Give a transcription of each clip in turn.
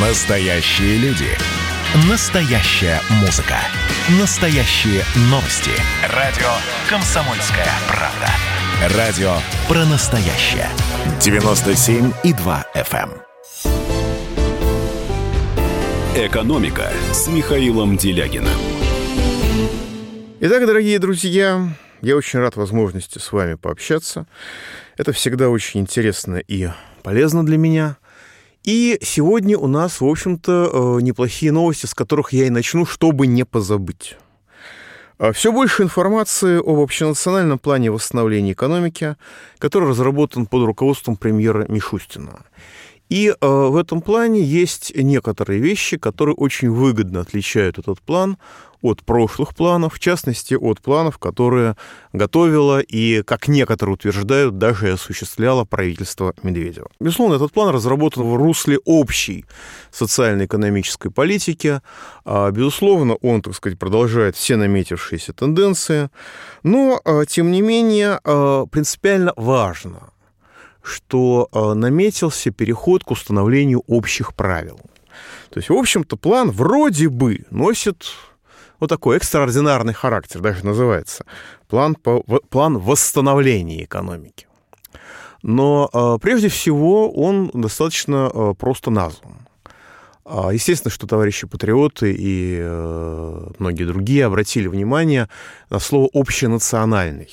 Настоящие люди. Настоящая музыка. Настоящие новости. Радио «Комсомольская правда». Радио про настоящее. 97,2 FM. эм. «Экономика» с Михаилом Делягиным. Итак, дорогие друзья, я очень рад возможности с вами пообщаться. Это всегда очень интересно и полезно для меня – и сегодня у нас, в общем-то, э, неплохие новости, с которых я и начну, чтобы не позабыть. А, Все больше информации об общенациональном плане восстановления экономики, который разработан под руководством премьера Мишустина. И э, в этом плане есть некоторые вещи, которые очень выгодно отличают этот план от прошлых планов, в частности, от планов, которые готовило и, как некоторые утверждают, даже осуществляло правительство Медведева. Безусловно, этот план разработан в русле общей социально-экономической политики. А, безусловно, он, так сказать, продолжает все наметившиеся тенденции, но, а, тем не менее, а, принципиально важно, что наметился переход к установлению общих правил. То есть, в общем-то, план вроде бы носит вот такой экстраординарный характер, даже называется. План, по, план восстановления экономики. Но э, прежде всего он достаточно э, просто назван. Э, естественно, что товарищи патриоты и э, многие другие обратили внимание на слово «общенациональный».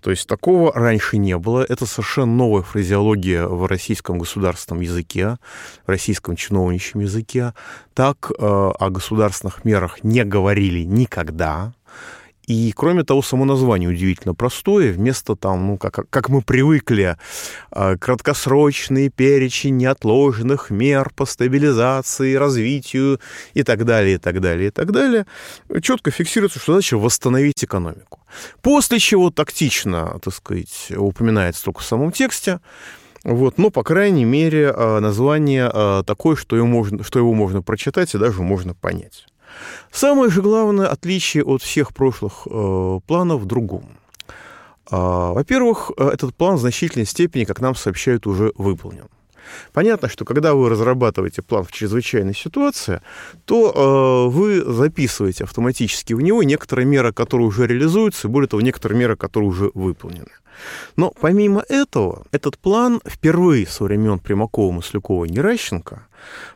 То есть такого раньше не было. Это совершенно новая фразеология в российском государственном языке, в российском чиновничьем языке. Так э, о государственных мерах не говорили никогда. И, кроме того, само название удивительно простое. Вместо там, ну, как, как мы привыкли, э, краткосрочный перечень неотложных мер по стабилизации, развитию и так далее, и так далее, и так далее, четко фиксируется, что задача восстановить экономику. После чего тактично, так сказать, упоминается только в самом тексте, вот, но, по крайней мере, э, название э, такое, что его можно, что его можно прочитать и даже можно понять. Самое же главное отличие от всех прошлых э, планов в другом. Э, во-первых, этот план в значительной степени, как нам сообщают, уже выполнен. Понятно, что когда вы разрабатываете план в чрезвычайной ситуации, то э, вы записываете автоматически в него некоторые меры, которые уже реализуются, и более того, некоторые меры, которые уже выполнены. Но помимо этого, этот план впервые со времен Примакова, Маслякова и Геращенко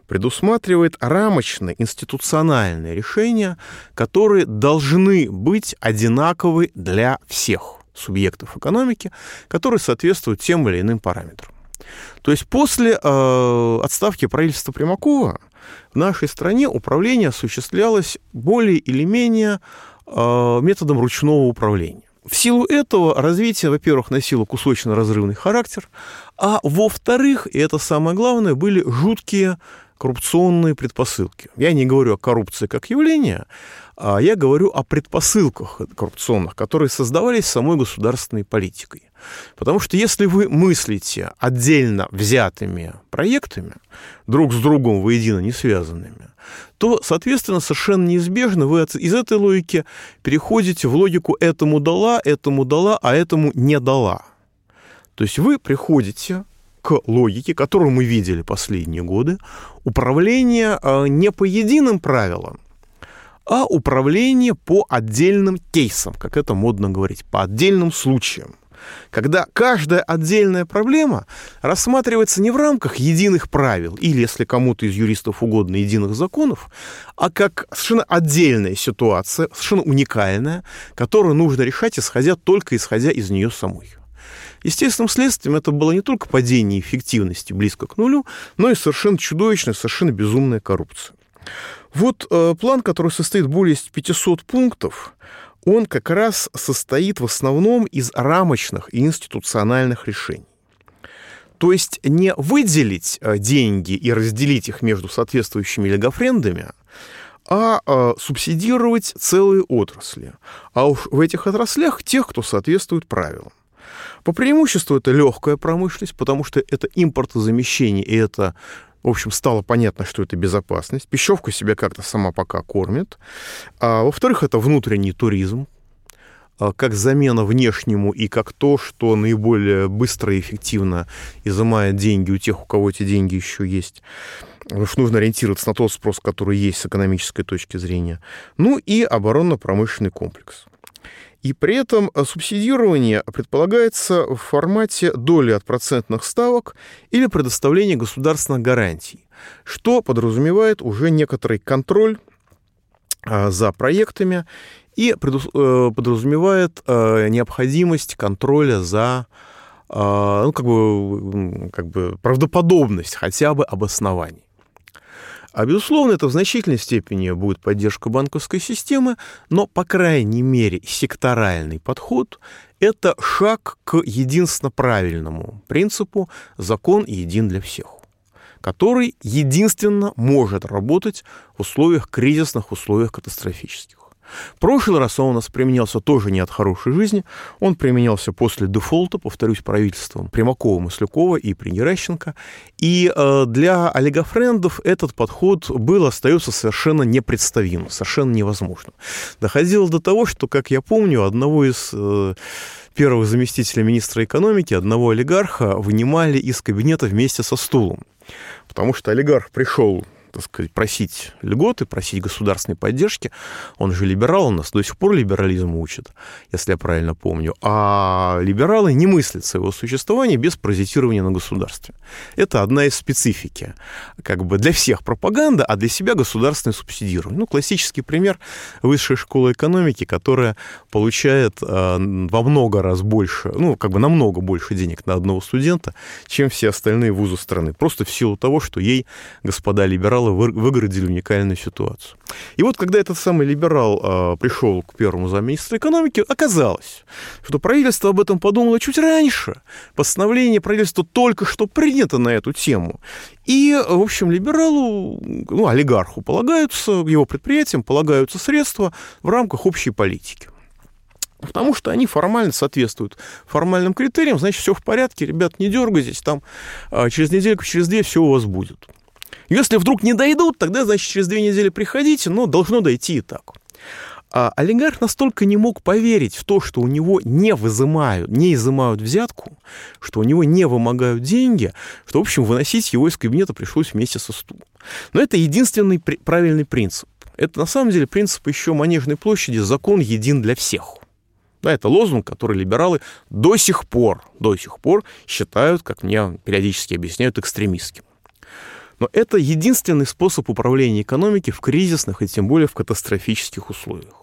предусматривает рамочные институциональные решения, которые должны быть одинаковы для всех субъектов экономики, которые соответствуют тем или иным параметрам. То есть после э, отставки правительства Примакова в нашей стране управление осуществлялось более или менее э, методом ручного управления. В силу этого развитие, во-первых, носило кусочно-разрывный характер, а во-вторых, и это самое главное, были жуткие коррупционные предпосылки. Я не говорю о коррупции как явлении, я говорю о предпосылках коррупционных, которые создавались самой государственной политикой. Потому что если вы мыслите отдельно взятыми проектами, друг с другом воедино не связанными, то, соответственно, совершенно неизбежно вы из этой логики переходите в логику «этому дала, этому дала, а этому не дала». То есть вы приходите к логике, которую мы видели последние годы, управления а, не по единым правилам, а управление по отдельным кейсам, как это модно говорить, по отдельным случаям когда каждая отдельная проблема рассматривается не в рамках единых правил или, если кому-то из юристов угодно, единых законов, а как совершенно отдельная ситуация, совершенно уникальная, которую нужно решать, исходя только исходя из нее самой. Естественным следствием это было не только падение эффективности близко к нулю, но и совершенно чудовищная, совершенно безумная коррупция. Вот э, план, который состоит более 500 пунктов, он как раз состоит в основном из рамочных и институциональных решений. То есть не выделить э, деньги и разделить их между соответствующими легофрендами, а э, субсидировать целые отрасли. А уж в этих отраслях тех, кто соответствует правилам. По преимуществу это легкая промышленность, потому что это импортозамещение, и это в общем, стало понятно, что это безопасность. Пищевка себя как-то сама пока кормит. А, во-вторых, это внутренний туризм, а, как замена внешнему и как то, что наиболее быстро и эффективно изымает деньги у тех, у кого эти деньги еще есть. потому что нужно ориентироваться на тот спрос, который есть с экономической точки зрения. Ну и оборонно-промышленный комплекс. И при этом субсидирование предполагается в формате доли от процентных ставок или предоставления государственных гарантий, что подразумевает уже некоторый контроль а, за проектами и э, подразумевает э, необходимость контроля за а, ну, как бы, как бы правдоподобность хотя бы обоснований. А, безусловно, это в значительной степени будет поддержка банковской системы, но, по крайней мере, секторальный подход – это шаг к единственно правильному принципу «закон един для всех», который единственно может работать в условиях кризисных, условиях катастрофических. Прошлый раз он у нас применялся тоже не от хорошей жизни. Он применялся после дефолта, повторюсь, правительством Примакова, Маслякова и Пригеращенко. И э, для олигофрендов этот подход был, остается совершенно непредставим, совершенно невозможным. Доходило до того, что, как я помню, одного из э, первых заместителей министра экономики, одного олигарха, вынимали из кабинета вместе со стулом. Потому что олигарх пришел так сказать, просить льготы, просить государственной поддержки. Он же либерал, он нас до сих пор либерализму учит, если я правильно помню. А либералы не мыслят своего существования без паразитирования на государстве. Это одна из специфики. Как бы для всех пропаганда, а для себя государственное субсидирование. Ну, классический пример высшая школа экономики, которая получает э, во много раз больше, ну, как бы намного больше денег на одного студента, чем все остальные вузы страны. Просто в силу того, что ей, господа либералы, либералы выгородили уникальную ситуацию. И вот когда этот самый либерал э, пришел к первому замминистра экономики, оказалось, что правительство об этом подумало чуть раньше. Постановление правительства только что принято на эту тему. И, в общем, либералу, ну, олигарху полагаются, его предприятиям полагаются средства в рамках общей политики. Потому что они формально соответствуют формальным критериям, значит, все в порядке, ребят, не дергайтесь, там а, через недельку, через две все у вас будет. Если вдруг не дойдут, тогда, значит, через две недели приходите, но должно дойти и так. А олигарх настолько не мог поверить в то, что у него не вызымают, не изымают взятку, что у него не вымогают деньги, что, в общем, выносить его из кабинета пришлось вместе со стулом. Но это единственный при- правильный принцип. Это, на самом деле, принцип еще Манежной площади «закон един для всех». Да, это лозунг, который либералы до сих пор, до сих пор считают, как мне периодически объясняют, экстремистским. Но это единственный способ управления экономики в кризисных и тем более в катастрофических условиях.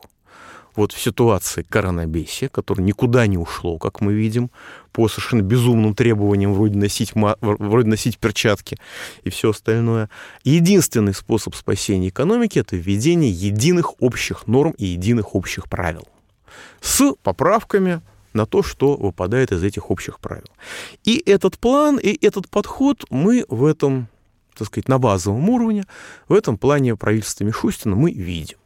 Вот в ситуации коронабесия, которое никуда не ушло, как мы видим, по совершенно безумным требованиям вроде носить, вроде носить перчатки и все остальное. Единственный способ спасения экономики – это введение единых общих норм и единых общих правил. С поправками на то, что выпадает из этих общих правил. И этот план, и этот подход мы в этом так сказать, на базовом уровне, в этом плане правительства Мишустина мы видим.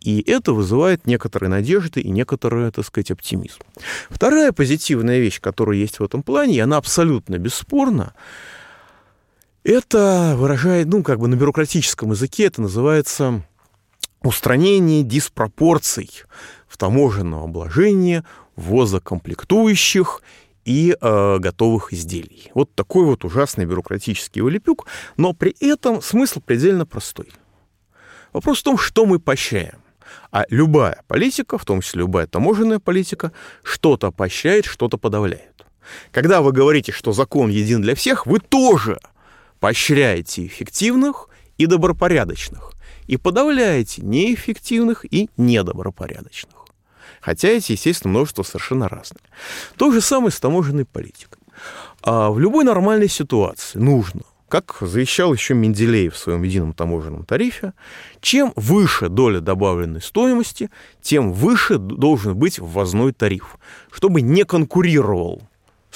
И это вызывает некоторые надежды и некоторый, так сказать, оптимизм. Вторая позитивная вещь, которая есть в этом плане, и она абсолютно бесспорна, это выражает, ну, как бы на бюрократическом языке это называется устранение диспропорций в таможенном обложении ввоза комплектующих и э, готовых изделий. Вот такой вот ужасный бюрократический вылепюк, но при этом смысл предельно простой. Вопрос в том, что мы поощряем. А любая политика, в том числе любая таможенная политика, что-то поощряет, что-то подавляет. Когда вы говорите, что закон един для всех, вы тоже поощряете эффективных и добропорядочных и подавляете неэффективных и недобропорядочных. Хотя эти, естественно, множество совершенно разные. То же самое с таможенной политикой. А в любой нормальной ситуации нужно как завещал еще Менделеев в своем едином таможенном тарифе, чем выше доля добавленной стоимости, тем выше должен быть ввозной тариф, чтобы не конкурировал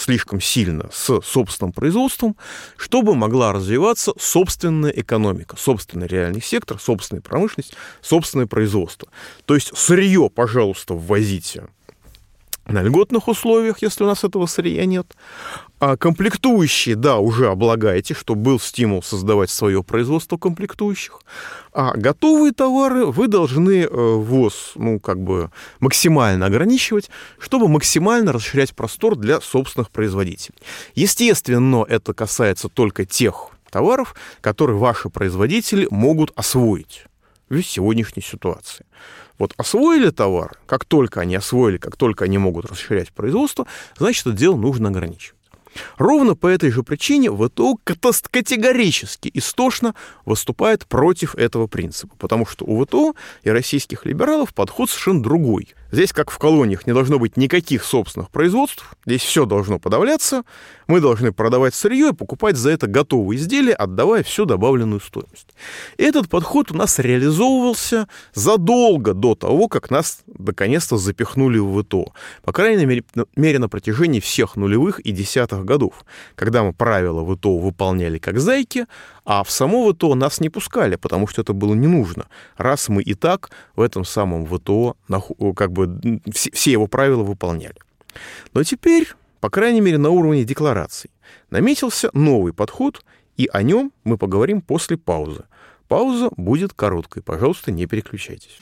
слишком сильно с собственным производством, чтобы могла развиваться собственная экономика, собственный реальный сектор, собственная промышленность, собственное производство. То есть сырье, пожалуйста, ввозите на льготных условиях, если у нас этого сырья нет. А комплектующие, да, уже облагаете, чтобы был стимул создавать свое производство комплектующих. А готовые товары вы должны э, ввоз, ну, как бы максимально ограничивать, чтобы максимально расширять простор для собственных производителей. Естественно, это касается только тех товаров, которые ваши производители могут освоить в сегодняшней ситуации. Вот освоили товар, как только они освоили, как только они могут расширять производство, значит, это дело нужно ограничивать. Ровно по этой же причине ВТО категорически истошно выступает против этого принципа, потому что у ВТО и российских либералов подход совершенно другой. Здесь, как в колониях, не должно быть никаких собственных производств, здесь все должно подавляться, мы должны продавать сырье и покупать за это готовые изделия, отдавая всю добавленную стоимость. Этот подход у нас реализовывался задолго до того, как нас наконец-то запихнули в ВТО. По крайней мере, мере на протяжении всех нулевых и десятых годов, когда мы правила ВТО выполняли как зайки, а в само ВТО нас не пускали, потому что это было не нужно, раз мы и так в этом самом ВТО как бы все его правила выполняли. Но теперь, по крайней мере, на уровне деклараций, наметился новый подход, и о нем мы поговорим после паузы. Пауза будет короткой, пожалуйста, не переключайтесь.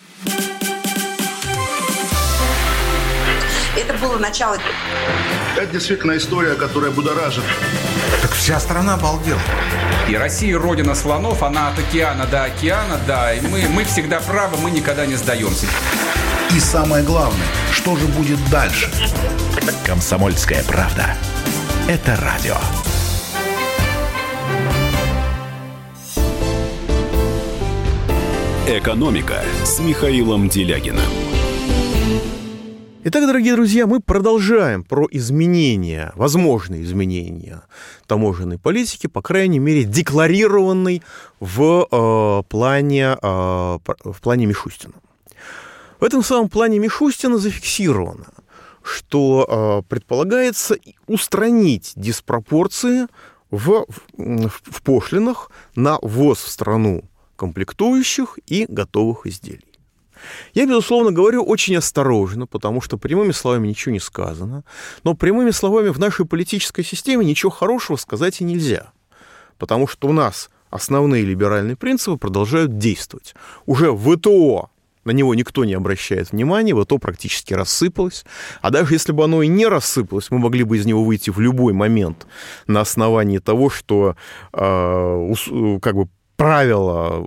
Это было начало. Это действительно история, которая будоражит. Так вся страна обалдела. И Россия родина слонов, она от океана до океана, да, и мы, мы всегда правы, мы никогда не сдаемся. И самое главное, что же будет дальше? Комсомольская правда. Это радио. «Экономика» с Михаилом Делягиным. Итак, дорогие друзья, мы продолжаем про изменения, возможные изменения таможенной политики, по крайней мере, декларированной в, э, плане, э, в плане Мишустина. В этом самом плане Мишустина зафиксировано, что э, предполагается устранить диспропорции в, в, в пошлинах на ввоз в страну комплектующих и готовых изделий. Я, безусловно, говорю очень осторожно, потому что прямыми словами ничего не сказано. Но прямыми словами в нашей политической системе ничего хорошего сказать и нельзя. Потому что у нас основные либеральные принципы продолжают действовать. Уже в ВТО на него никто не обращает внимания, ВТО практически рассыпалось. А даже если бы оно и не рассыпалось, мы могли бы из него выйти в любой момент на основании того, что э, как бы правила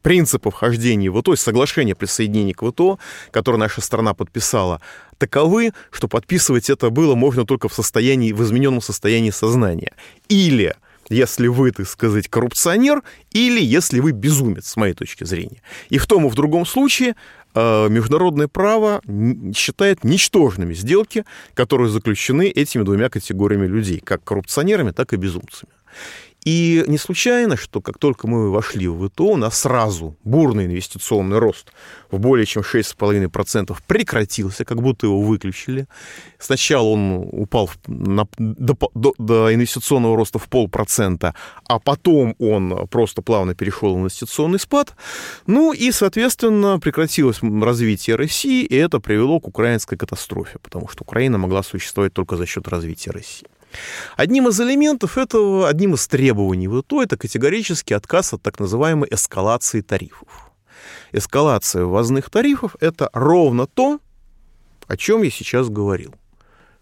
принципов хождения в ВТО, соглашения присоединения к ВТО, которое наша страна подписала, таковы, что подписывать это было можно только в состоянии, в измененном состоянии сознания. Или если вы, так сказать, коррупционер, или если вы безумец, с моей точки зрения. И в том и в другом случае э, международное право считает ничтожными сделки, которые заключены этими двумя категориями людей, как коррупционерами, так и безумцами. И не случайно, что как только мы вошли в ВТО, у нас сразу бурный инвестиционный рост в более чем 6,5% прекратился, как будто его выключили. Сначала он упал на, до, до, до инвестиционного роста в полпроцента, а потом он просто плавно перешел в инвестиционный спад. Ну и, соответственно, прекратилось развитие России, и это привело к украинской катастрофе, потому что Украина могла существовать только за счет развития России. Одним из элементов этого, одним из требований ВТО это категорический отказ от так называемой эскалации тарифов. Эскалация ввозных тарифов – это ровно то, о чем я сейчас говорил.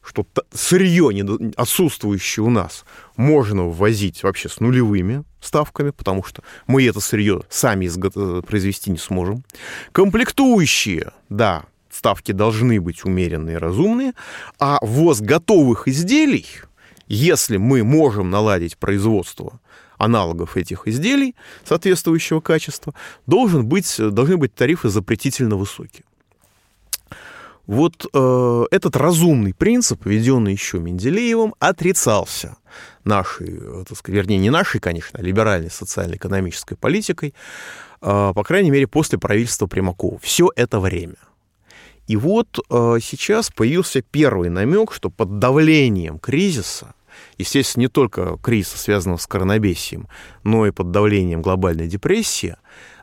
Что сырье, отсутствующее у нас, можно ввозить вообще с нулевыми ставками, потому что мы это сырье сами произвести не сможем. Комплектующие, да, ставки должны быть умеренные и разумные, а ввоз готовых изделий – если мы можем наладить производство аналогов этих изделий соответствующего качества, должен быть, должны быть тарифы запретительно высокие. Вот э, этот разумный принцип, введенный еще Менделеевым, отрицался нашей, э, так сказать, вернее, не нашей, конечно, а либеральной социально-экономической политикой, э, по крайней мере, после правительства Примакова. Все это время. И вот э, сейчас появился первый намек, что под давлением кризиса естественно, не только кризиса, связанного с коронабесием, но и под давлением глобальной депрессии,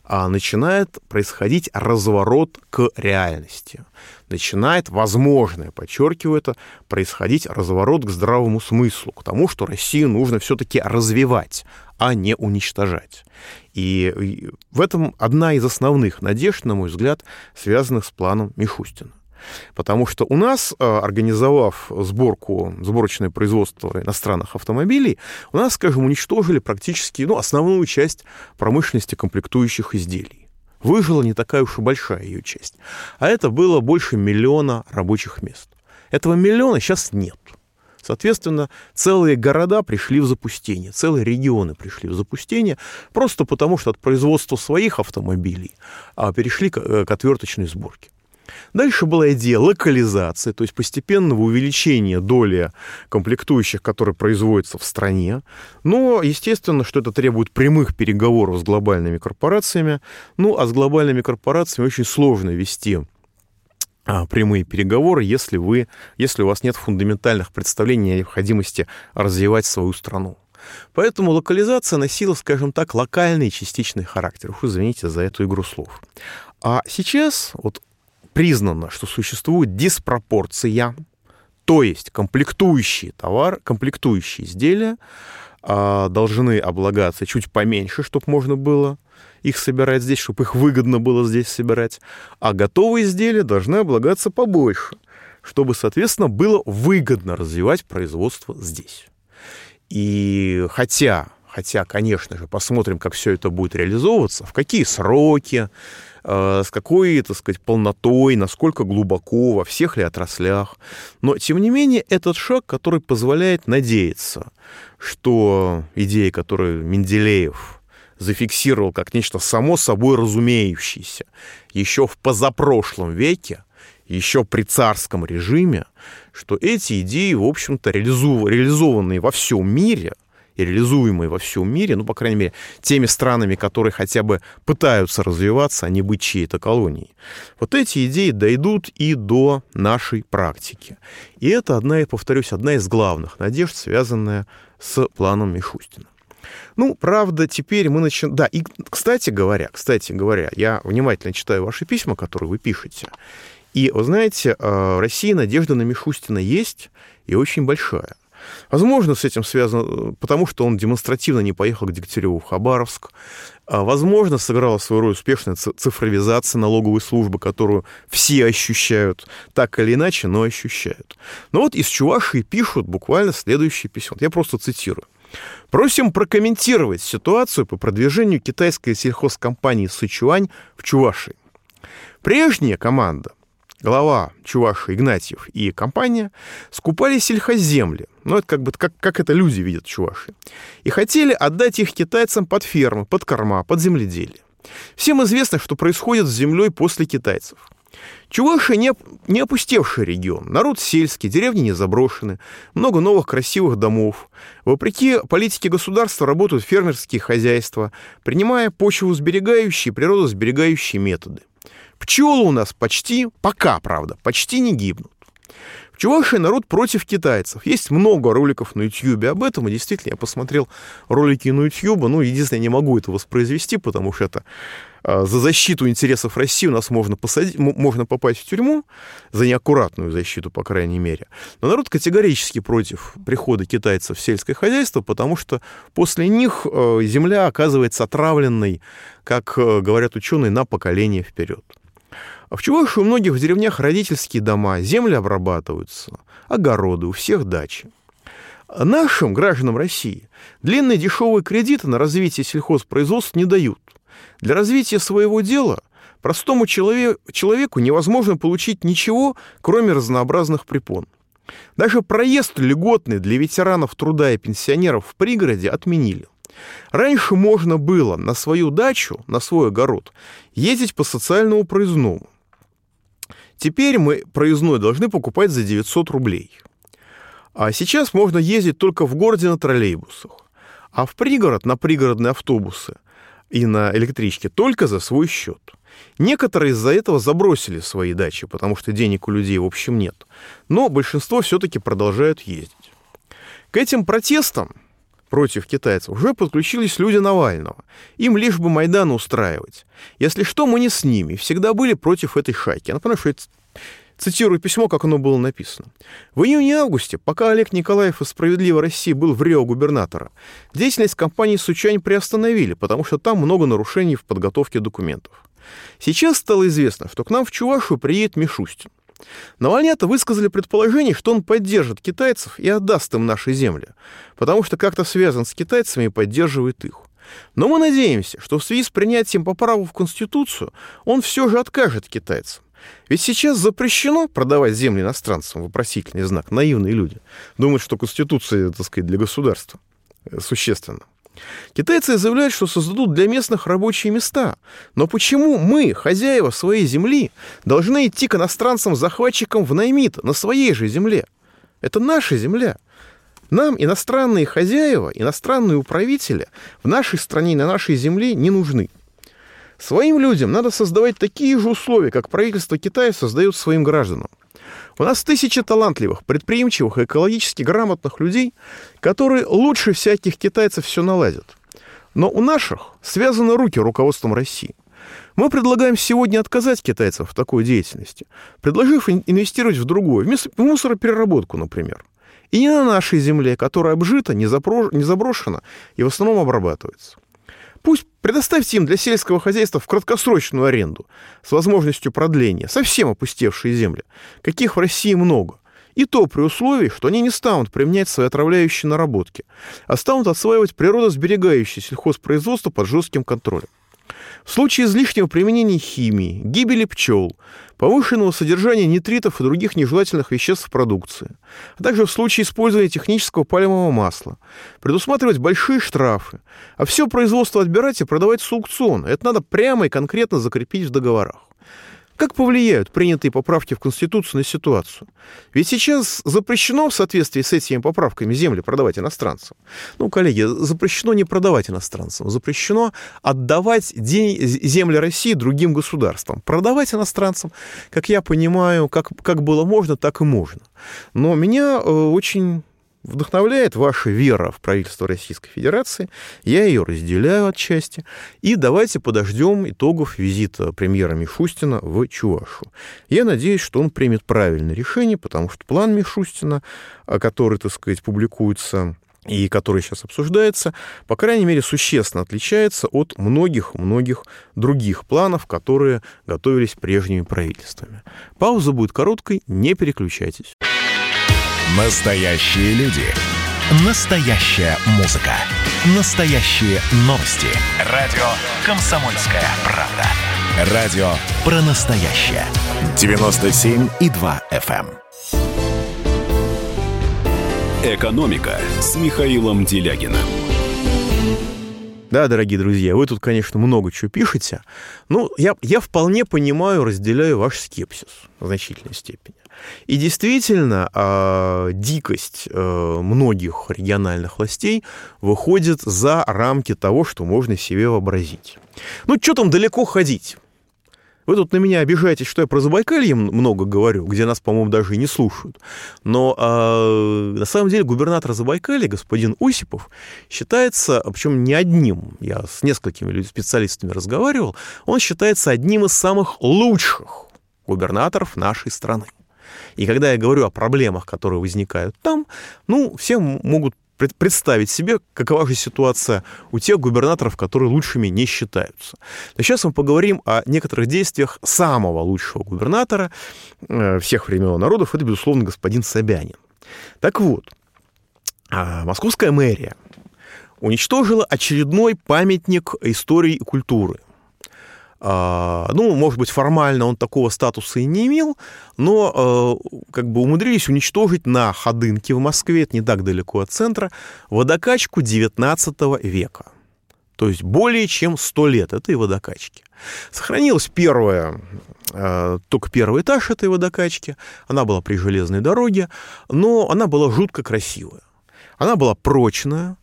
а начинает происходить разворот к реальности. Начинает, возможно, я подчеркиваю это, происходить разворот к здравому смыслу, к тому, что Россию нужно все-таки развивать, а не уничтожать. И в этом одна из основных надежд, на мой взгляд, связанных с планом Мишустина. Потому что у нас, э, организовав сборку, сборочное производство иностранных автомобилей, у нас, скажем, уничтожили практически ну, основную часть промышленности комплектующих изделий. Выжила не такая уж и большая ее часть. А это было больше миллиона рабочих мест. Этого миллиона сейчас нет. Соответственно, целые города пришли в запустение, целые регионы пришли в запустение, просто потому что от производства своих автомобилей а, перешли э, к отверточной сборке. Дальше была идея локализации, то есть постепенного увеличения доли комплектующих, которые производятся в стране. Но, естественно, что это требует прямых переговоров с глобальными корпорациями. Ну, а с глобальными корпорациями очень сложно вести а, прямые переговоры, если, вы, если у вас нет фундаментальных представлений о необходимости развивать свою страну. Поэтому локализация носила, скажем так, локальный частичный характер. Уж извините за эту игру слов. А сейчас вот признано, что существует диспропорция, то есть комплектующие товар, комплектующие изделия а, должны облагаться чуть поменьше, чтобы можно было их собирать здесь, чтобы их выгодно было здесь собирать, а готовые изделия должны облагаться побольше, чтобы, соответственно, было выгодно развивать производство здесь. И хотя, хотя, конечно же, посмотрим, как все это будет реализовываться, в какие сроки, э, с какой, так сказать, полнотой, насколько глубоко, во всех ли отраслях. Но, тем не менее, этот шаг, который позволяет надеяться, что идеи, которые Менделеев зафиксировал как нечто само собой разумеющееся еще в позапрошлом веке, еще при царском режиме, что эти идеи, в общем-то, реализованные во всем мире и реализуемые во всем мире, ну, по крайней мере, теми странами, которые хотя бы пытаются развиваться, а не быть чьей-то колонией. Вот эти идеи дойдут и до нашей практики. И это одна, я повторюсь, одна из главных надежд, связанная с планом Мишустина. Ну, правда, теперь мы начинаем... Да, и, кстати говоря, кстати говоря, я внимательно читаю ваши письма, которые вы пишете. И, вы знаете, э, в России надежда на Мишустина есть и очень большая. Возможно, с этим связано, э, потому что он демонстративно не поехал к Дегтяреву в Хабаровск. А, возможно, сыграла свою роль успешная цифровизация налоговой службы, которую все ощущают, так или иначе, но ощущают. Но вот из Чувашии пишут буквально следующее письмо. Я просто цитирую. Просим прокомментировать ситуацию по продвижению китайской сельхозкомпании «Сычуань» в Чувашии. Прежняя команда, глава Чуваши Игнатьев и компания, скупали сельхоземли, ну, это как бы как, как это люди видят Чуваши, и хотели отдать их китайцам под фермы, под корма, под земледелие. Всем известно, что происходит с землей после китайцев – Чувашия не, не опустевший регион. Народ сельский, деревни не заброшены, много новых красивых домов. Вопреки политике государства работают фермерские хозяйства, принимая почву-сберегающие, природосберегающие методы. Пчелы у нас почти, пока, правда, почти не гибнут. В Чувашии народ против китайцев. Есть много роликов на YouTube об этом, и действительно, я посмотрел ролики на YouTube, ну, единственное, я не могу это воспроизвести, потому что это а, за защиту интересов России у нас можно, посадить, можно попасть в тюрьму, за неаккуратную защиту, по крайней мере. Но народ категорически против прихода китайцев в сельское хозяйство, потому что после них э, земля оказывается отравленной, как э, говорят ученые, на поколение вперед. А в Чувашии у многих в деревнях родительские дома, земли обрабатываются, огороды, у всех дачи. Нашим гражданам России длинные дешевые кредиты на развитие сельхозпроизводства не дают. Для развития своего дела простому человеку невозможно получить ничего, кроме разнообразных препон. Даже проезд льготный для ветеранов труда и пенсионеров в пригороде отменили. Раньше можно было на свою дачу, на свой огород, ездить по социальному проездному. Теперь мы проездной должны покупать за 900 рублей. А сейчас можно ездить только в городе на троллейбусах. А в пригород на пригородные автобусы и на электричке только за свой счет. Некоторые из-за этого забросили свои дачи, потому что денег у людей в общем нет. Но большинство все-таки продолжают ездить. К этим протестам против китайцев уже подключились люди Навального. Им лишь бы Майдан устраивать. Если что, мы не с ними. Всегда были против этой шайки. Напомню, что это Цитирую письмо, как оно было написано. В июне-августе, пока Олег Николаев из «Справедливой России» был в Рио губернатора, деятельность компании «Сучань» приостановили, потому что там много нарушений в подготовке документов. Сейчас стало известно, что к нам в Чувашу приедет Мишустин. Навальнята высказали предположение, что он поддержит китайцев и отдаст им наши земли, потому что как-то связан с китайцами и поддерживает их. Но мы надеемся, что в связи с принятием поправок в Конституцию он все же откажет китайцам. Ведь сейчас запрещено продавать земли иностранцам, вопросительный знак, наивные люди. Думают, что Конституция, так сказать, для государства э, существенно. Китайцы заявляют, что создадут для местных рабочие места. Но почему мы, хозяева своей земли, должны идти к иностранцам-захватчикам в наймит на своей же земле? Это наша земля. Нам иностранные хозяева, иностранные управители в нашей стране на нашей земле не нужны. Своим людям надо создавать такие же условия, как правительство Китая создает своим гражданам. У нас тысячи талантливых, предприимчивых экологически грамотных людей, которые лучше всяких китайцев все наладят. Но у наших связаны руки руководством России. Мы предлагаем сегодня отказать китайцев в такой деятельности, предложив инвестировать в другое, в мусоропереработку, например. И не на нашей земле, которая обжита, не заброшена и в основном обрабатывается. Пусть предоставьте им для сельского хозяйства в краткосрочную аренду с возможностью продления совсем опустевшие земли, каких в России много. И то при условии, что они не станут применять свои отравляющие наработки, а станут осваивать природосберегающее сельхозпроизводство под жестким контролем. В случае излишнего применения химии, гибели пчел, повышенного содержания нитритов и других нежелательных веществ в продукции, а также в случае использования технического пальмового масла, предусматривать большие штрафы, а все производство отбирать и продавать с аукциона. Это надо прямо и конкретно закрепить в договорах. Как повлияют принятые поправки в Конституцию на ситуацию? Ведь сейчас запрещено в соответствии с этими поправками земли продавать иностранцам. Ну, коллеги, запрещено не продавать иностранцам, запрещено отдавать земли России другим государствам. Продавать иностранцам, как я понимаю, как, как было можно, так и можно. Но меня э, очень вдохновляет ваша вера в правительство Российской Федерации. Я ее разделяю отчасти. И давайте подождем итогов визита премьера Мишустина в Чувашу. Я надеюсь, что он примет правильное решение, потому что план Мишустина, который, так сказать, публикуется и который сейчас обсуждается, по крайней мере, существенно отличается от многих-многих других планов, которые готовились прежними правительствами. Пауза будет короткой, не переключайтесь. Настоящие люди. Настоящая музыка. Настоящие новости. Радио «Комсомольская правда». Радио про настоящее. 97,2 FM. эм. «Экономика» с Михаилом Делягиным. Да, дорогие друзья, вы тут, конечно, много чего пишете. Ну, я, я вполне понимаю, разделяю ваш скепсис в значительной степени. И действительно, э, дикость э, многих региональных властей выходит за рамки того, что можно себе вообразить. Ну, что там далеко ходить? Вы тут на меня обижаетесь, что я про Забайкалье много говорю, где нас, по-моему, даже и не слушают. Но э, на самом деле губернатор Забайкалья, господин Осипов, считается, причем не одним, я с несколькими специалистами разговаривал, он считается одним из самых лучших губернаторов нашей страны. И когда я говорю о проблемах, которые возникают там, ну, все могут представить себе, какова же ситуация у тех губернаторов, которые лучшими не считаются. Но сейчас мы поговорим о некоторых действиях самого лучшего губернатора э, всех времен и народов. Это, безусловно, господин Собянин. Так вот, а, московская мэрия уничтожила очередной памятник истории и культуры. А, ну, может быть, формально он такого статуса и не имел, но э, как бы умудрились уничтожить на Ходынке в Москве, это не так далеко от центра, водокачку XIX века. То есть более чем 100 лет этой водокачки. Сохранилась первая, э, только первый этаж этой водокачки. Она была при железной дороге, но она была жутко красивая. Она была прочная,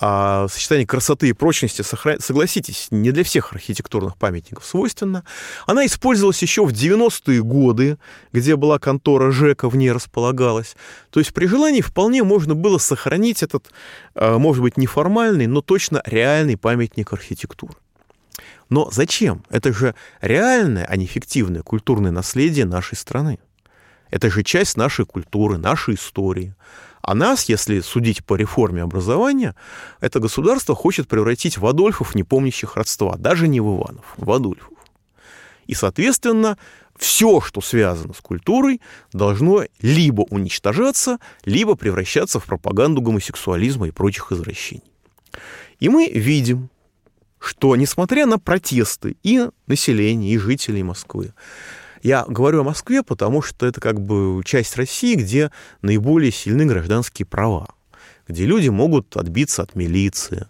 а сочетание красоты и прочности, согласитесь, не для всех архитектурных памятников свойственно. Она использовалась еще в 90-е годы, где была контора ЖЭКа, в ней располагалась. То есть при желании вполне можно было сохранить этот, а, может быть, неформальный, но точно реальный памятник архитектуры. Но зачем? Это же реальное, а не фиктивное культурное наследие нашей страны. Это же часть нашей культуры, нашей истории. А нас, если судить по реформе образования, это государство хочет превратить в Адольфов, не помнящих родства, даже не в Иванов, в Адольфов. И, соответственно, все, что связано с культурой, должно либо уничтожаться, либо превращаться в пропаганду гомосексуализма и прочих извращений. И мы видим, что, несмотря на протесты и населения, и жителей Москвы, я говорю о Москве, потому что это как бы часть России, где наиболее сильны гражданские права, где люди могут отбиться от милиции,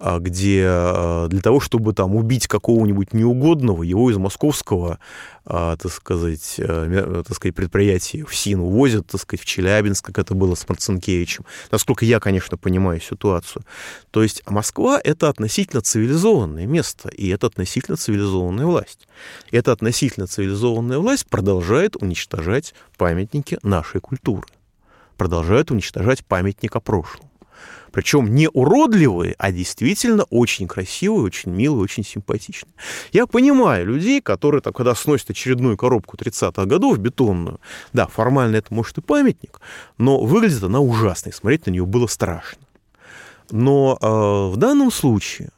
где а, для того, чтобы там убить какого-нибудь неугодного, его из московского, а, так сказать, э, так сказать, предприятия в СИН увозят, так сказать, в Челябинск, как это было с Марцинкевичем. Насколько я, конечно, понимаю ситуацию. То есть Москва — это относительно цивилизованное место, и это относительно цивилизованная власть. Эта относительно цивилизованная власть продолжает уничтожать памятники нашей культуры, продолжает уничтожать памятник о прошлом. Причем не уродливые, а действительно очень красивые, очень милые, очень симпатичные. Я понимаю людей, которые, там, когда сносят очередную коробку 30-х годов бетонную, да, формально это может и памятник, но выглядит она ужасно, и смотреть на нее было страшно. Но э, в данном случае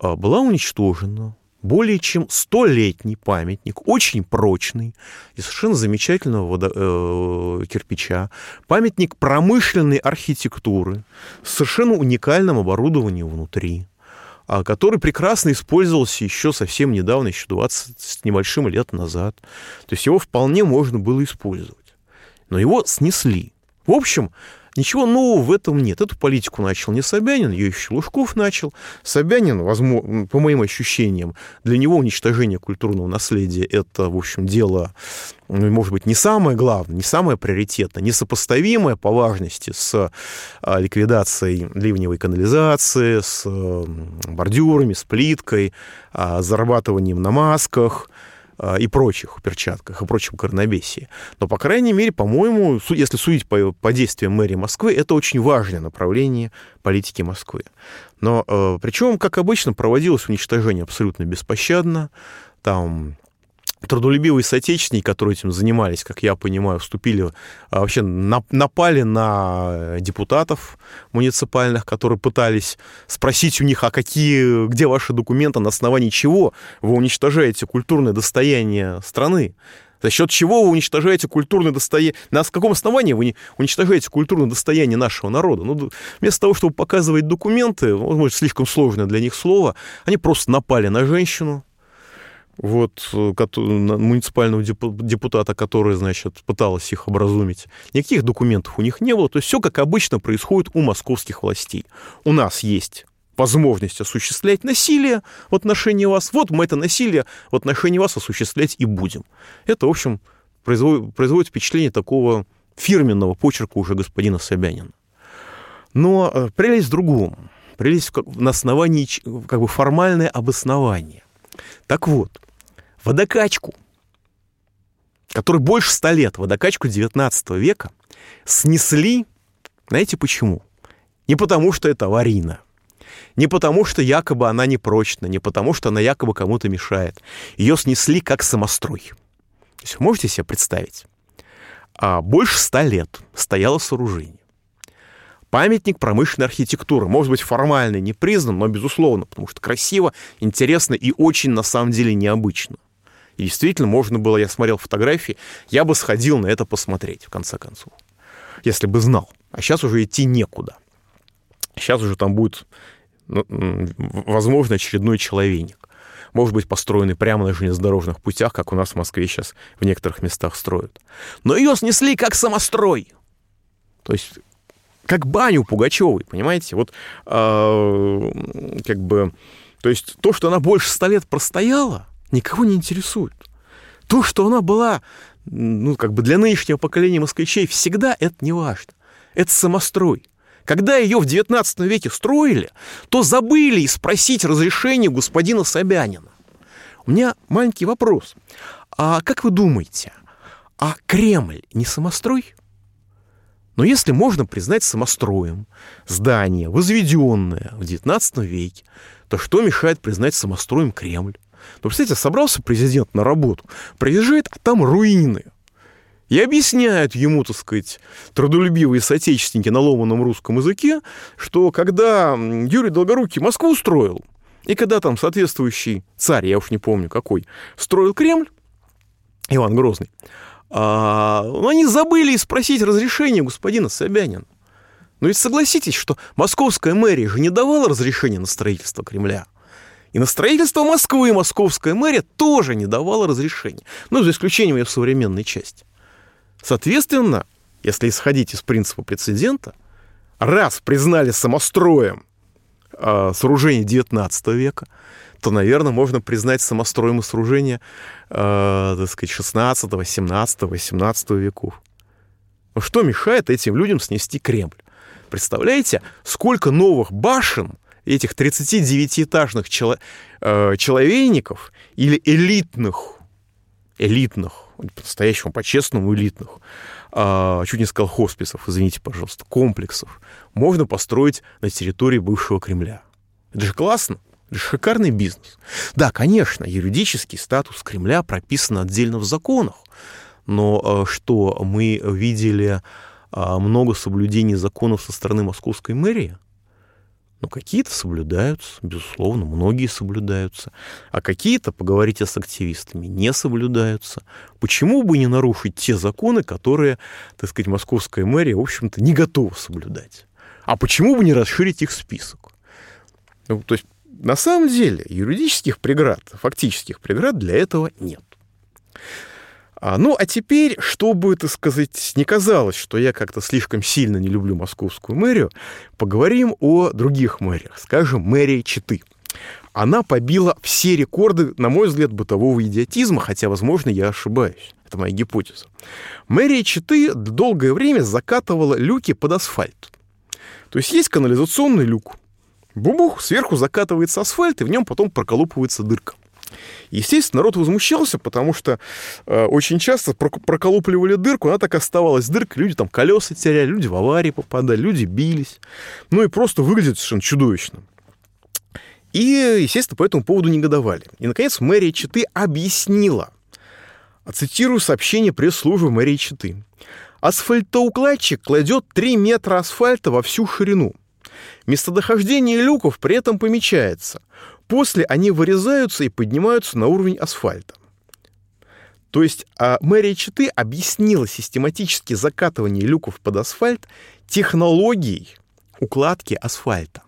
э, была уничтожена более чем столетний памятник, очень прочный, из совершенно замечательного водо, э, кирпича, памятник промышленной архитектуры с совершенно уникальным оборудованием внутри, а, который прекрасно использовался еще совсем недавно, еще 20 с небольшим лет назад. То есть его вполне можно было использовать. Но его снесли. В общем, Ничего нового в этом нет. Эту политику начал не Собянин, ее еще Лужков начал. Собянин, возможно, по моим ощущениям, для него уничтожение культурного наследия – это, в общем, дело, ну, может быть, не самое главное, не самое приоритетное, несопоставимое по важности с а, ликвидацией ливневой канализации, с бордюрами, с плиткой, а, зарабатыванием на масках – и прочих перчатках, и прочем коронабесии. Но, по крайней мере, по-моему, если судить по, по действиям мэрии Москвы, это очень важное направление политики Москвы. Но э, причем, как обычно, проводилось уничтожение абсолютно беспощадно. Там трудолюбивые соотечественники, которые этим занимались, как я понимаю, вступили, а, вообще напали на депутатов муниципальных, которые пытались спросить у них, а какие, где ваши документы, на основании чего вы уничтожаете культурное достояние страны. За счет чего вы уничтожаете культурное достояние? На каком основании вы уничтожаете культурное достояние нашего народа? Ну, вместо того, чтобы показывать документы, может, слишком сложное для них слово, они просто напали на женщину, вот, э, муниципального депутата, который, значит, пыталась их образумить. Никаких документов у них не было. То есть все, как обычно, происходит у московских властей. У нас есть возможность осуществлять насилие в отношении вас. Вот мы это насилие в отношении вас осуществлять и будем. Это, в общем, производит, производит впечатление такого фирменного почерка уже господина Собянина. Но э, прелесть в другом. Прелесть на основании, как бы формальное обоснование. Так вот, водокачку, который больше ста лет, водокачку 19 века, снесли, знаете почему? Не потому, что это аварийно, не потому, что якобы она непрочна, не потому, что она якобы кому-то мешает. Ее снесли как самострой. То есть можете себе представить? А больше ста лет стояло сооружение. Памятник промышленной архитектуры. Может быть, формально не признан, но безусловно, потому что красиво, интересно и очень, на самом деле, необычно. И действительно, можно было, я смотрел фотографии, я бы сходил на это посмотреть, в конце концов, если бы знал. А сейчас уже идти некуда. Сейчас уже там будет, ну, возможно, очередной человейник. Может быть, построенный прямо на железнодорожных путях, как у нас в Москве сейчас в некоторых местах строят. Но ее снесли как самострой. То есть как баню Пугачевой, понимаете? Вот э, как бы, то есть то, что она больше ста лет простояла, никого не интересует. То, что она была, ну, как бы для нынешнего поколения москвичей, всегда это не важно. Это самострой. Когда ее в 19 веке строили, то забыли и спросить разрешение господина Собянина. У меня маленький вопрос. А как вы думаете, а Кремль не самострой? Но если можно признать самостроем здание, возведенное в XIX веке, то что мешает признать самостроем Кремль? Ну, представляете, собрался президент на работу, приезжает, а там руины. И объясняют ему, так сказать, трудолюбивые соотечественники на ломаном русском языке, что когда Юрий Долгорукий Москву строил, И когда там соответствующий царь, я уж не помню какой, строил Кремль, Иван Грозный, а, ну, они забыли спросить разрешение господина Собянина. Но ведь согласитесь, что московская мэрия же не давала разрешения на строительство Кремля. И на строительство Москвы московская мэрия тоже не давала разрешения. Ну, за исключением ее современной части. Соответственно, если исходить из принципа прецедента, раз признали самостроем э, сооружение XIX века, то, наверное, можно признать самостроем и сооружение, э, так сказать, 16, 17, 18 веков. Что мешает этим людям снести Кремль? Представляете, сколько новых башен этих 39-этажных чело, э, человейников или элитных, элитных, по-настоящему, по-честному элитных, э, чуть не сказал хосписов, извините, пожалуйста, комплексов, можно построить на территории бывшего Кремля. Это же классно. Это же шикарный бизнес. Да, конечно, юридический статус Кремля прописан отдельно в законах, но э, что мы видели а, много соблюдений законов со стороны московской мэрии. Ну, какие-то соблюдаются, безусловно, многие соблюдаются. А какие-то, поговорите с активистами, не соблюдаются. Почему бы не нарушить те законы, которые, так сказать, московская мэрия, в общем-то, не готова соблюдать? А почему бы не расширить их список? Ну, то есть, на самом деле, юридических преград, фактических преград для этого нет. А, ну, а теперь, чтобы, так сказать, не казалось, что я как-то слишком сильно не люблю московскую мэрию, поговорим о других мэриях. Скажем, мэрии Читы. Она побила все рекорды, на мой взгляд, бытового идиотизма, хотя, возможно, я ошибаюсь. Это моя гипотеза. Мэрия Читы долгое время закатывала люки под асфальт. То есть есть канализационный люк. Бубух, сверху закатывается асфальт, и в нем потом проколупывается дырка. Естественно, народ возмущался, потому что э, очень часто проколупливали дырку, она так оставалась дырка, люди там колеса теряли, люди в аварии попадали, люди бились. Ну и просто выглядит совершенно чудовищно. И, естественно, по этому поводу негодовали. И, наконец, мэрия Читы объяснила, цитирую сообщение пресс-службы мэрии Читы. Асфальтоукладчик кладет 3 метра асфальта во всю ширину. Местодохождение люков при этом помечается. После они вырезаются и поднимаются на уровень асфальта. То есть а мэрия Читы объяснила систематически закатывание люков под асфальт технологией укладки асфальта.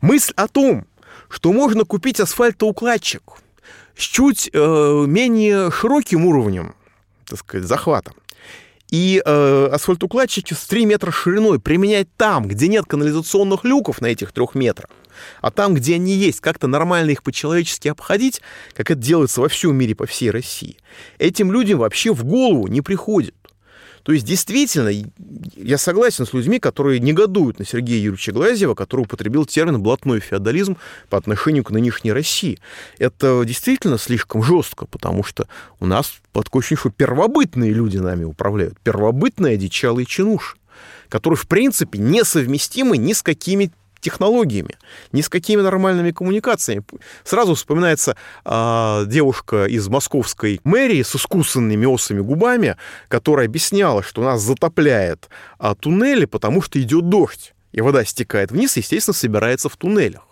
Мысль о том, что можно купить асфальтоукладчик с чуть э, менее широким уровнем, так сказать, захвата, и э, асфальтоукладчики с 3 метра шириной применять там, где нет канализационных люков на этих трех метрах, а там, где они есть, как-то нормально их по-человечески обходить, как это делается во всем мире, по всей России, этим людям вообще в голову не приходит. То есть, действительно, я согласен с людьми, которые негодуют на Сергея Юрьевича Глазьева, который употребил термин «блатной феодализм» по отношению к нынешней России. Это действительно слишком жестко, потому что у нас под очень первобытные люди нами управляют, первобытные одичалые чинуши которые, в принципе, несовместимы ни с какими технологиями, ни с какими нормальными коммуникациями. Сразу вспоминается э, девушка из московской мэрии с искусанными осами губами, которая объясняла, что нас затопляет э, туннели, потому что идет дождь, и вода стекает вниз, и, естественно, собирается в туннелях.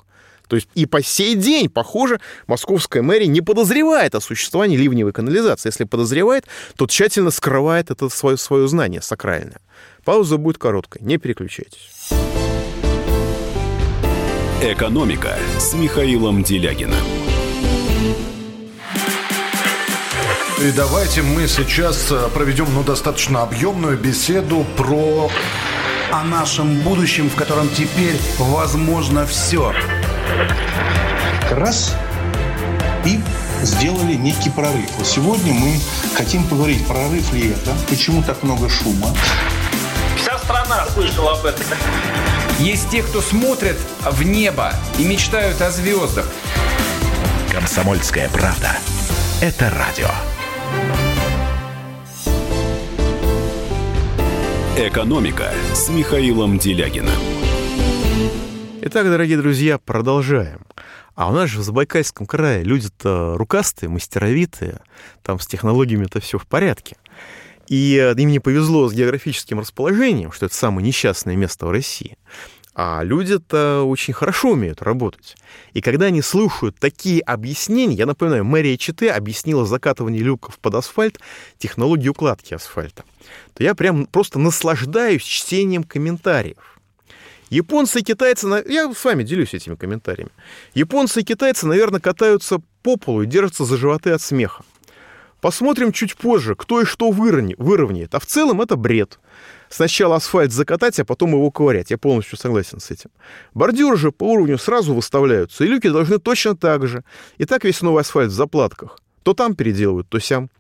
То есть и по сей день, похоже, московская мэрия не подозревает о существовании ливневой канализации. Если подозревает, то тщательно скрывает это свое, свое знание сакральное. Пауза будет короткой, не переключайтесь. «Экономика» с Михаилом Делягином. И давайте мы сейчас э, проведем ну, достаточно объемную беседу про о нашем будущем, в котором теперь возможно все. Раз и сделали некий прорыв. Вот сегодня мы хотим поговорить, прорыв ли это, почему так много шума. Вся страна слышала об этом. Есть те, кто смотрят в небо и мечтают о звездах. Комсомольская правда. Это радио. «Экономика» с Михаилом Делягиным. Итак, дорогие друзья, продолжаем. А у нас же в Забайкальском крае люди-то рукастые, мастеровитые, там с технологиями это все в порядке. И им не повезло с географическим расположением, что это самое несчастное место в России. А люди-то очень хорошо умеют работать. И когда они слушают такие объяснения, я напоминаю, мэрия Читы объяснила закатывание люков под асфальт технологию укладки асфальта, то я прям просто наслаждаюсь чтением комментариев. Японцы и китайцы, я с вами делюсь этими комментариями. Японцы и китайцы, наверное, катаются по полу и держатся за животы от смеха. Посмотрим чуть позже, кто и что выровняет. А в целом это бред. Сначала асфальт закатать, а потом его ковырять. Я полностью согласен с этим. Бордюры же по уровню сразу выставляются, и люки должны точно так же. И так весь новый асфальт в заплатках. То там переделывают, то сям.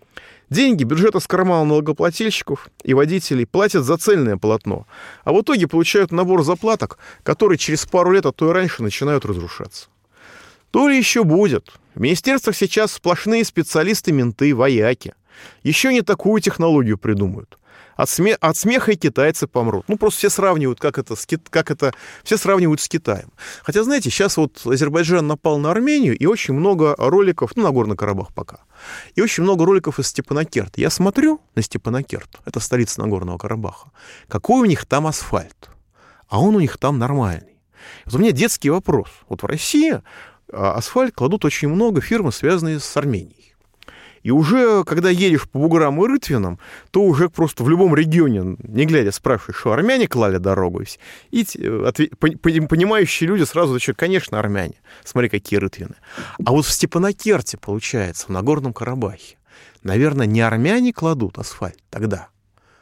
Деньги бюджета с кармана налогоплательщиков и водителей платят за цельное полотно, а в итоге получают набор заплаток, которые через пару лет, а то и раньше, начинают разрушаться. То ли еще будет. В министерствах сейчас сплошные специалисты-менты, вояки. Еще не такую технологию придумают. От, сме... от смеха и китайцы помрут. Ну, просто все сравнивают, как это, с Ки... как это... Все сравнивают с Китаем. Хотя, знаете, сейчас вот Азербайджан напал на Армению, и очень много роликов, ну, на Горный Карабах пока, и очень много роликов из Степанакерта. Я смотрю на Степанакерт, это столица Нагорного Карабаха, какой у них там асфальт, а он у них там нормальный. Вот у меня детский вопрос. Вот в России асфальт кладут очень много фирмы, связанные с Арменией. И уже, когда едешь по буграм и рытвинам, то уже просто в любом регионе, не глядя, спрашиваешь, что армяне клали дорогу. И понимающие люди сразу отвечают, конечно, армяне. Смотри, какие рытвины. А вот в Степанакерте, получается, в Нагорном Карабахе, наверное, не армяне кладут асфальт тогда.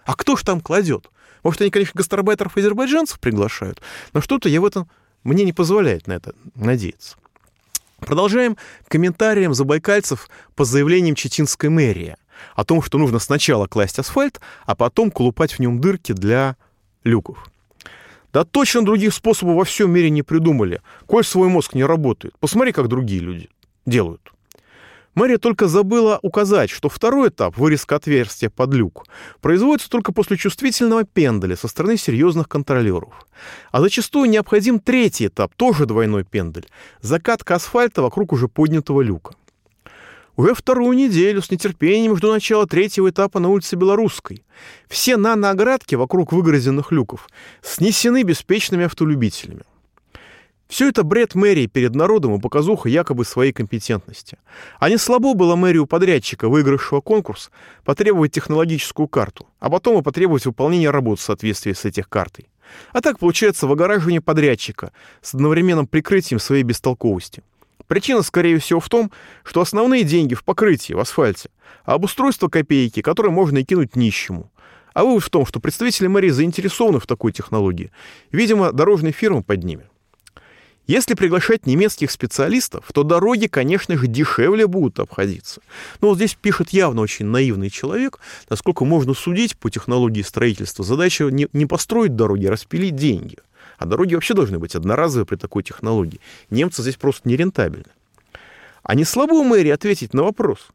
А кто ж там кладет? Может, они, конечно, гастарбайтеров азербайджанцев приглашают, но что-то я в этом мне не позволяет на это надеяться. Продолжаем комментарием забайкальцев по заявлениям чеченской мэрии о том, что нужно сначала класть асфальт, а потом колупать в нем дырки для люков. Да точно других способов во всем мире не придумали, коль свой мозг не работает. Посмотри, как другие люди делают. Мэрия только забыла указать, что второй этап, вырезка отверстия под люк, производится только после чувствительного пенделя со стороны серьезных контролеров. А зачастую необходим третий этап, тоже двойной пендель, закатка асфальта вокруг уже поднятого люка. Уже вторую неделю с нетерпением жду начала третьего этапа на улице Белорусской. Все нанооградки вокруг выгрызенных люков снесены беспечными автолюбителями. Все это бред мэрии перед народом и показуха якобы своей компетентности. А не слабо было мэрию подрядчика, выигравшего конкурс, потребовать технологическую карту, а потом и потребовать выполнения работ в соответствии с этих картой. А так получается выгораживание подрядчика с одновременным прикрытием своей бестолковости. Причина, скорее всего, в том, что основные деньги в покрытии, в асфальте, а обустройство копейки, которые можно и кинуть нищему. А вывод в том, что представители мэрии заинтересованы в такой технологии. Видимо, дорожные фирмы под ними. Если приглашать немецких специалистов, то дороги, конечно же, дешевле будут обходиться. Но вот здесь пишет явно очень наивный человек, насколько можно судить по технологии строительства. Задача не, не построить дороги, а распилить деньги. А дороги вообще должны быть одноразовые при такой технологии. Немцы здесь просто нерентабельны. А не слабо мэрии ответить на вопрос,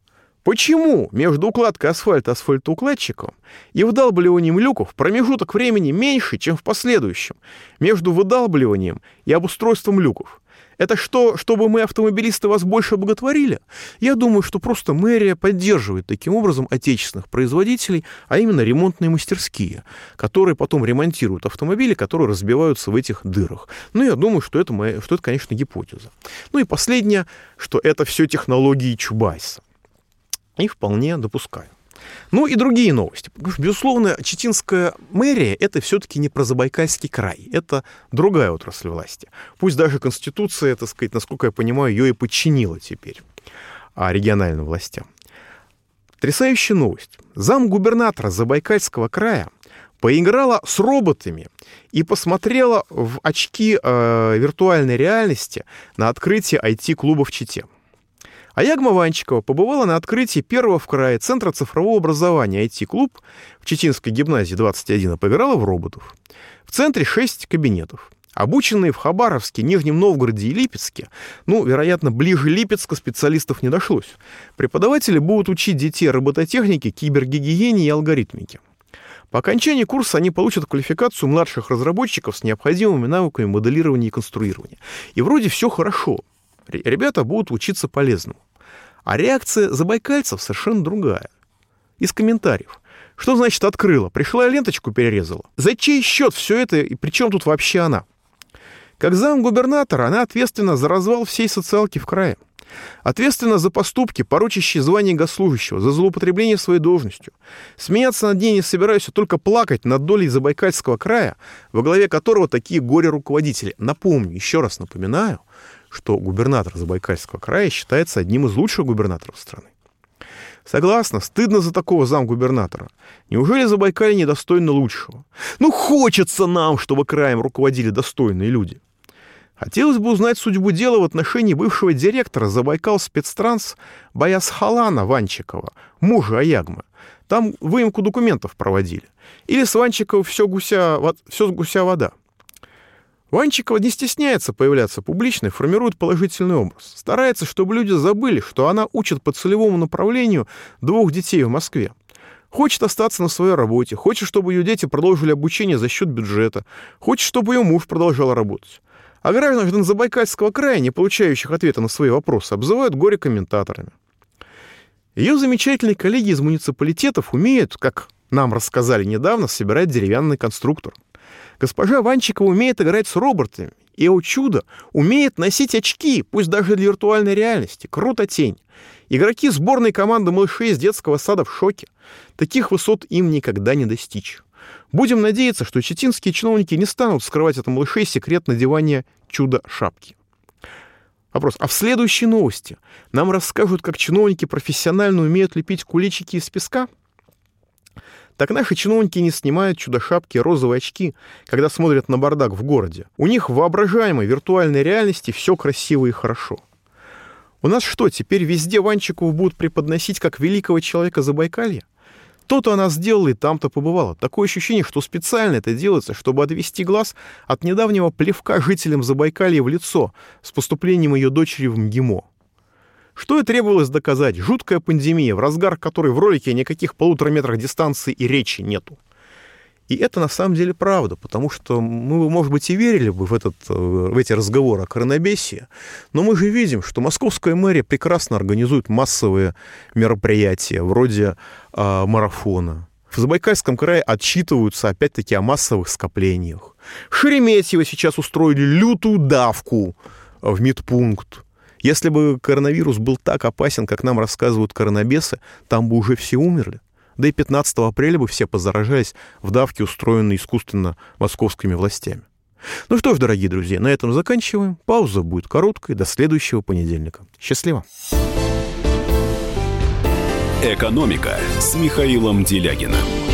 Почему между укладкой асфальта асфальтоукладчиком и выдалбливанием люков промежуток времени меньше, чем в последующем, между выдалбливанием и обустройством люков? Это что, чтобы мы, автомобилисты, вас больше боготворили? Я думаю, что просто мэрия поддерживает таким образом отечественных производителей, а именно ремонтные мастерские, которые потом ремонтируют автомобили, которые разбиваются в этих дырах. Ну, я думаю, что это, моя, что это конечно, гипотеза. Ну и последнее, что это все технологии Чубайса и вполне допускаю. Ну и другие новости. Безусловно, Читинская мэрия – это все-таки не про Забайкальский край. Это другая отрасль власти. Пусть даже Конституция, так сказать, насколько я понимаю, ее и подчинила теперь а региональным властям. Потрясающая новость. Зам губернатора Забайкальского края поиграла с роботами и посмотрела в очки э, виртуальной реальности на открытие IT-клуба в Чите. А Ягма Ванчикова побывала на открытии первого в крае Центра цифрового образования IT-клуб в Чеченской гимназии 21 и поиграла в роботов. В центре 6 кабинетов. Обученные в Хабаровске, Нижнем Новгороде и Липецке, ну, вероятно, ближе Липецка специалистов не дошлось. Преподаватели будут учить детей робототехнике, кибергигиене и алгоритмике. По окончании курса они получат квалификацию младших разработчиков с необходимыми навыками моделирования и конструирования. И вроде все хорошо ребята будут учиться полезному. А реакция забайкальцев совершенно другая. Из комментариев. Что значит открыла? Пришла ленточку перерезала. За чей счет все это и при чем тут вообще она? Как зам губернатора она ответственна за развал всей социалки в крае. Ответственна за поступки, порочащие звание госслужащего, за злоупотребление своей должностью. Смеяться над ней не собираюсь, а только плакать над долей Забайкальского края, во главе которого такие горе-руководители. Напомню, еще раз напоминаю, что губернатор Забайкальского края считается одним из лучших губернаторов страны. Согласна, стыдно за такого замгубернатора. Неужели Забайкалье недостойно лучшего? Ну, хочется нам, чтобы краем руководили достойные люди. Хотелось бы узнать судьбу дела в отношении бывшего директора Забайкал спецтранс Баясхалана Ванчикова, мужа Аягмы. Там выемку документов проводили. Или с Ванчикова все гуся, все с гуся вода. Ванчикова не стесняется появляться публично и формирует положительный образ. Старается, чтобы люди забыли, что она учит по целевому направлению двух детей в Москве. Хочет остаться на своей работе, хочет, чтобы ее дети продолжили обучение за счет бюджета, хочет, чтобы ее муж продолжал работать. А граждан Забайкальского края, не получающих ответа на свои вопросы, обзывают горе-комментаторами. Ее замечательные коллеги из муниципалитетов умеют, как нам рассказали недавно, собирать деревянный конструктор – Госпожа Ванчикова умеет играть с роботами. И, о чудо, умеет носить очки, пусть даже для виртуальной реальности. Круто тень. Игроки сборной команды малышей из детского сада в шоке. Таких высот им никогда не достичь. Будем надеяться, что читинские чиновники не станут скрывать от малышей секрет надевания чудо-шапки. Вопрос. А в следующей новости нам расскажут, как чиновники профессионально умеют лепить куличики из песка – так наши чиновники не снимают чудо-шапки розовые очки, когда смотрят на бардак в городе. У них в воображаемой виртуальной реальности все красиво и хорошо. У нас что, теперь везде Ванчиков будут преподносить как великого человека Забайкалья? То-то она сделала и там-то побывала. Такое ощущение, что специально это делается, чтобы отвести глаз от недавнего плевка жителям Забайкалья в лицо с поступлением ее дочери в МГИМО. Что и требовалось доказать. Жуткая пандемия, в разгар которой в ролике никаких полутора метрах дистанции и речи нету. И это на самом деле правда, потому что мы, может быть, и верили бы в, этот, э, в эти разговоры о коронабесии, но мы же видим, что московская мэрия прекрасно организует массовые мероприятия, вроде э, марафона. В Забайкальском крае отчитываются опять-таки о массовых скоплениях. Шереметьево сейчас устроили лютую давку в медпункт. Если бы коронавирус был так опасен, как нам рассказывают коронабесы, там бы уже все умерли. Да и 15 апреля бы все позаражались в давке, устроенной искусственно московскими властями. Ну что ж, дорогие друзья, на этом заканчиваем. Пауза будет короткой. До следующего понедельника. Счастливо. «Экономика» с Михаилом Делягиным.